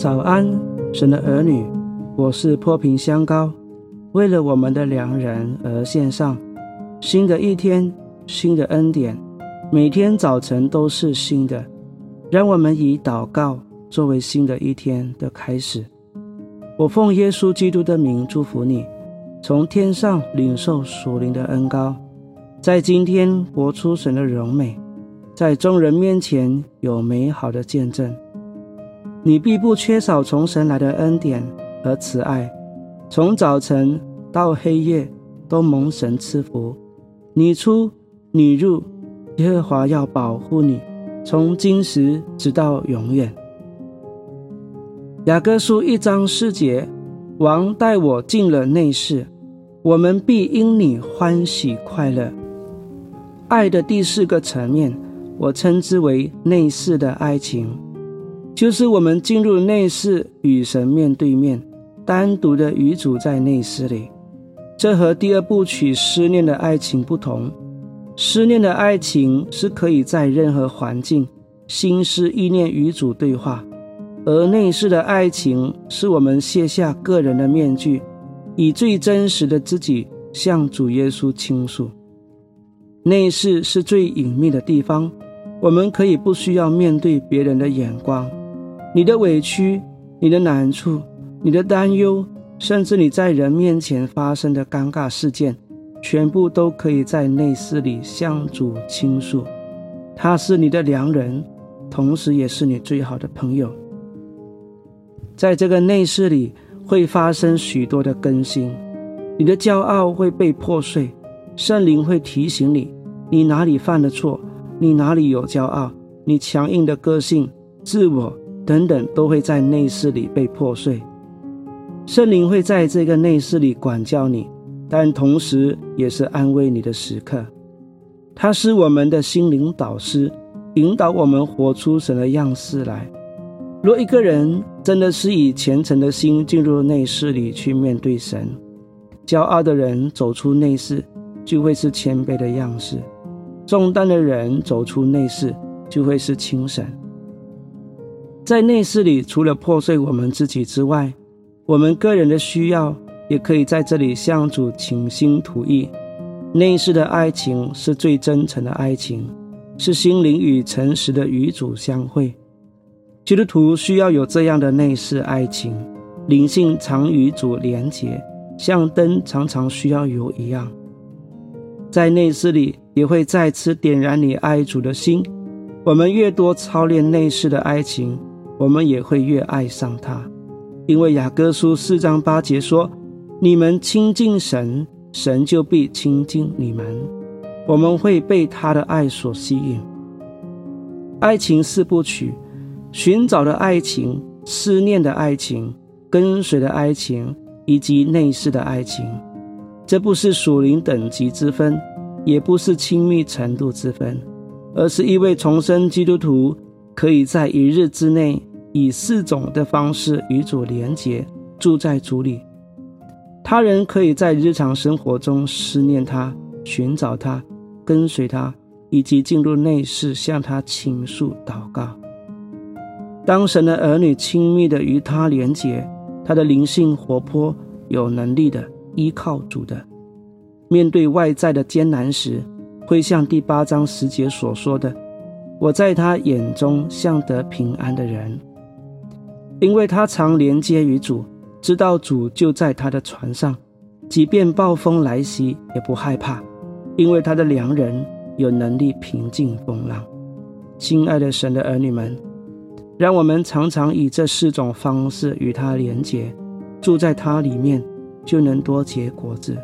早安，神的儿女，我是破瓶香膏，为了我们的良人而献上。新的一天，新的恩典，每天早晨都是新的。让我们以祷告作为新的一天的开始。我奉耶稣基督的名祝福你，从天上领受属灵的恩膏，在今天活出神的荣美，在众人面前有美好的见证。你必不缺少从神来的恩典和慈爱，从早晨到黑夜都蒙神赐福。你出你入，耶和华要保护你，从今时直到永远。雅各书一章四节，王带我进了内室，我们必因你欢喜快乐。爱的第四个层面，我称之为内室的爱情。就是我们进入内室与神面对面，单独的与主在内室里。这和第二部曲思念的爱情不同。思念的爱情是可以在任何环境心思意念与主对话，而内室的爱情是我们卸下个人的面具，以最真实的自己向主耶稣倾诉。内室是最隐秘的地方，我们可以不需要面对别人的眼光。你的委屈、你的难处、你的担忧，甚至你在人面前发生的尴尬事件，全部都可以在内室里向主倾诉。他是你的良人，同时也是你最好的朋友。在这个内室里，会发生许多的更新，你的骄傲会被破碎，圣灵会提醒你，你哪里犯了错，你哪里有骄傲，你强硬的个性、自我。等等都会在内室里被破碎，圣灵会在这个内室里管教你，但同时也是安慰你的时刻。他是我们的心灵导师，引导我们活出神的样式来。若一个人真的是以虔诚的心进入内室里去面对神，骄傲的人走出内室就会是谦卑的样式；重担的人走出内室就会是轻省。在内室里，除了破碎我们自己之外，我们个人的需要也可以在这里向主倾心吐意。内室的爱情是最真诚的爱情，是心灵与诚实的与主相会。基督徒需要有这样的内室爱情，灵性常与主连结，像灯常常需要油一样。在内室里，也会再次点燃你爱主的心。我们越多操练内室的爱情。我们也会越爱上他，因为雅各书四章八节说：“你们亲近神，神就必亲近你们。”我们会被他的爱所吸引。爱情四部曲：寻找的爱情、思念的爱情、跟随的爱情，以及内饰的爱情。这不是属灵等级之分，也不是亲密程度之分，而是一位重生基督徒可以在一日之内。以四种的方式与主连结，住在主里。他人可以在日常生活中思念他、寻找他、跟随他，以及进入内室向他倾诉祷告。当神的儿女亲密的与他连结，他的灵性活泼、有能力的依靠主的，面对外在的艰难时，会像第八章十节所说的：“我在他眼中像得平安的人。”因为他常连接于主，知道主就在他的船上，即便暴风来袭也不害怕，因为他的良人有能力平静风浪。亲爱的神的儿女们，让我们常常以这四种方式与他连结，住在他里面，就能多结果子。